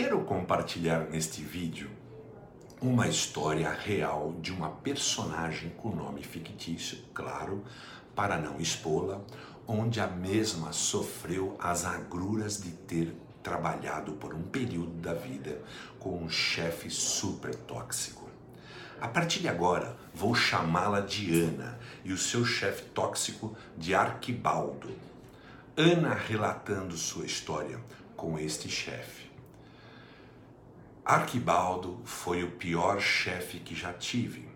Quero compartilhar neste vídeo uma história real de uma personagem com nome fictício, claro, para não expô-la, onde a mesma sofreu as agruras de ter trabalhado por um período da vida com um chefe super tóxico. A partir de agora, vou chamá-la de Ana e o seu chefe tóxico de Arquibaldo. Ana relatando sua história com este chefe. Arquibaldo foi o pior chefe que já tive.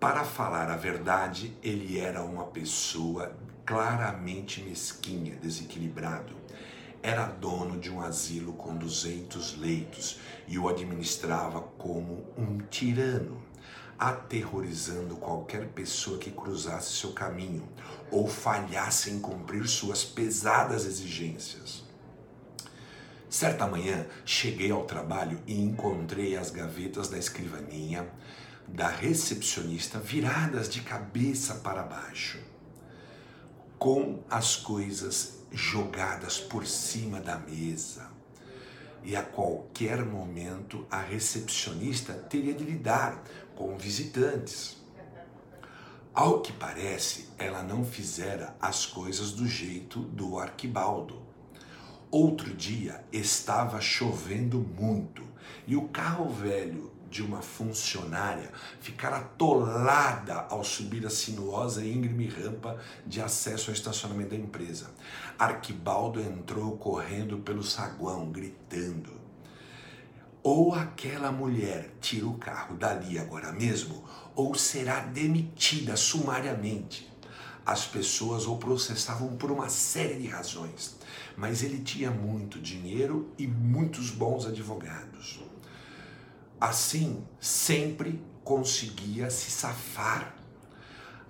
Para falar a verdade, ele era uma pessoa claramente mesquinha, desequilibrado. Era dono de um asilo com 200 leitos e o administrava como um tirano, aterrorizando qualquer pessoa que cruzasse seu caminho ou falhasse em cumprir suas pesadas exigências. Certa manhã, cheguei ao trabalho e encontrei as gavetas da escrivaninha da recepcionista viradas de cabeça para baixo, com as coisas jogadas por cima da mesa. E a qualquer momento a recepcionista teria de lidar com visitantes. Ao que parece, ela não fizera as coisas do jeito do Arquibaldo Outro dia estava chovendo muito e o carro velho de uma funcionária ficara atolada ao subir a sinuosa e íngreme rampa de acesso ao estacionamento da empresa. Arquibaldo entrou correndo pelo saguão, gritando. Ou aquela mulher tira o carro dali agora mesmo, ou será demitida sumariamente as pessoas o processavam por uma série de razões, mas ele tinha muito dinheiro e muitos bons advogados. Assim, sempre conseguia se safar.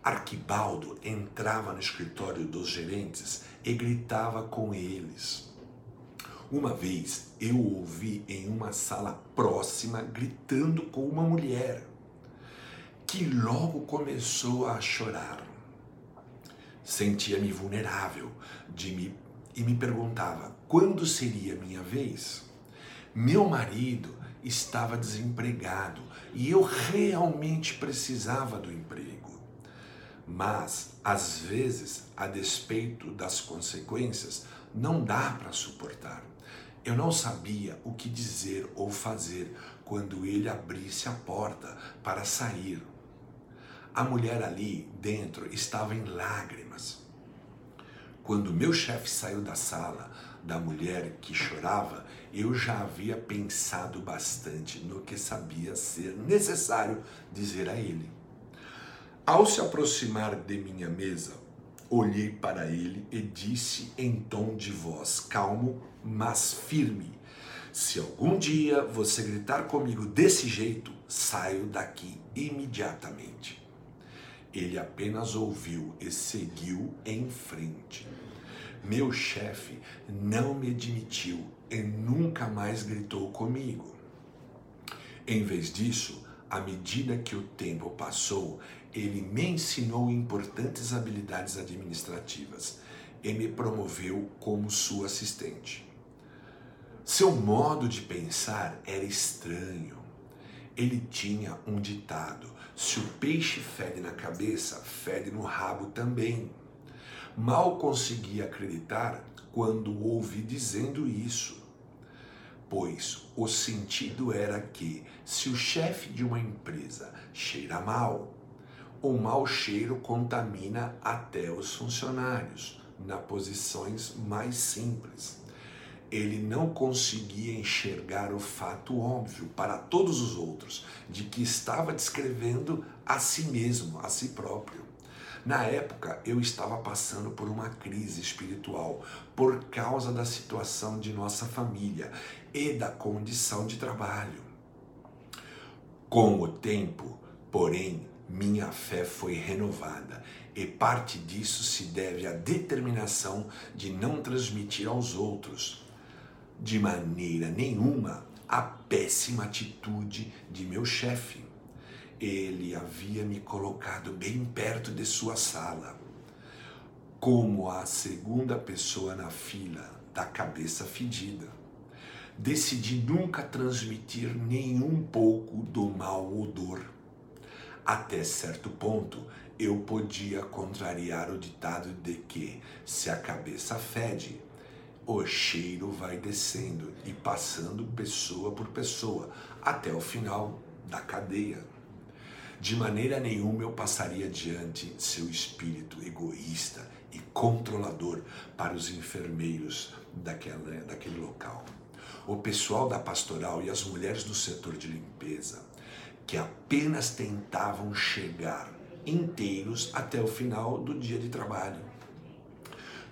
Arquibaldo entrava no escritório dos gerentes e gritava com eles. Uma vez eu ouvi em uma sala próxima gritando com uma mulher, que logo começou a chorar sentia-me vulnerável de me, e me perguntava quando seria minha vez. Meu marido estava desempregado e eu realmente precisava do emprego. Mas, às vezes, a despeito das consequências, não dá para suportar. Eu não sabia o que dizer ou fazer quando ele abrisse a porta para sair a mulher ali dentro estava em lágrimas. Quando meu chefe saiu da sala da mulher que chorava, eu já havia pensado bastante no que sabia ser necessário dizer a ele. Ao se aproximar de minha mesa, olhei para ele e disse em tom de voz calmo, mas firme: Se algum dia você gritar comigo desse jeito, saio daqui imediatamente. Ele apenas ouviu e seguiu em frente. Meu chefe não me admitiu e nunca mais gritou comigo. Em vez disso, à medida que o tempo passou, ele me ensinou importantes habilidades administrativas e me promoveu como sua assistente. Seu modo de pensar era estranho. Ele tinha um ditado: se o peixe fede na cabeça, fede no rabo também. Mal consegui acreditar quando ouvi dizendo isso, pois o sentido era que, se o chefe de uma empresa cheira mal, o mau cheiro contamina até os funcionários, nas posições mais simples ele não conseguia enxergar o fato óbvio para todos os outros de que estava descrevendo a si mesmo, a si próprio. Na época, eu estava passando por uma crise espiritual por causa da situação de nossa família e da condição de trabalho. Com o tempo, porém, minha fé foi renovada e parte disso se deve à determinação de não transmitir aos outros de maneira nenhuma a péssima atitude de meu chefe. Ele havia me colocado bem perto de sua sala, como a segunda pessoa na fila da cabeça fedida. decidi nunca transmitir nenhum pouco do mau odor. Até certo ponto, eu podia contrariar o ditado de que, se a cabeça fede, o cheiro vai descendo e passando pessoa por pessoa, até o final da cadeia. De maneira nenhuma eu passaria diante seu espírito egoísta e controlador para os enfermeiros daquela, daquele local. O pessoal da pastoral e as mulheres do setor de limpeza, que apenas tentavam chegar inteiros até o final do dia de trabalho.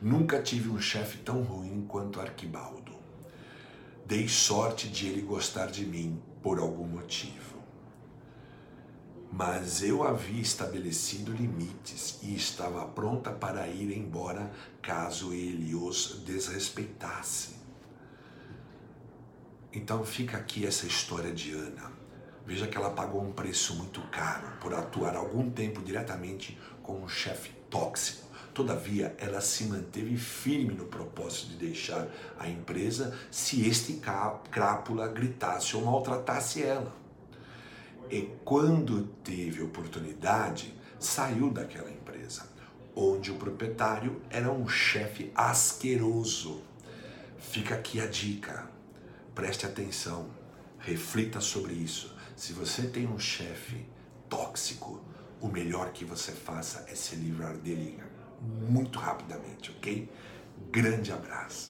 Nunca tive um chefe tão ruim quanto Arquibaldo. Dei sorte de ele gostar de mim por algum motivo. Mas eu havia estabelecido limites e estava pronta para ir embora caso ele os desrespeitasse. Então fica aqui essa história de Ana. Veja que ela pagou um preço muito caro por atuar algum tempo diretamente com um chefe tóxico. Todavia, ela se manteve firme no propósito de deixar a empresa se este crápula gritasse ou maltratasse ela. E quando teve oportunidade, saiu daquela empresa, onde o proprietário era um chefe asqueroso. Fica aqui a dica. Preste atenção, reflita sobre isso. Se você tem um chefe tóxico, o melhor que você faça é se livrar dele muito rapidamente, ok? Grande abraço.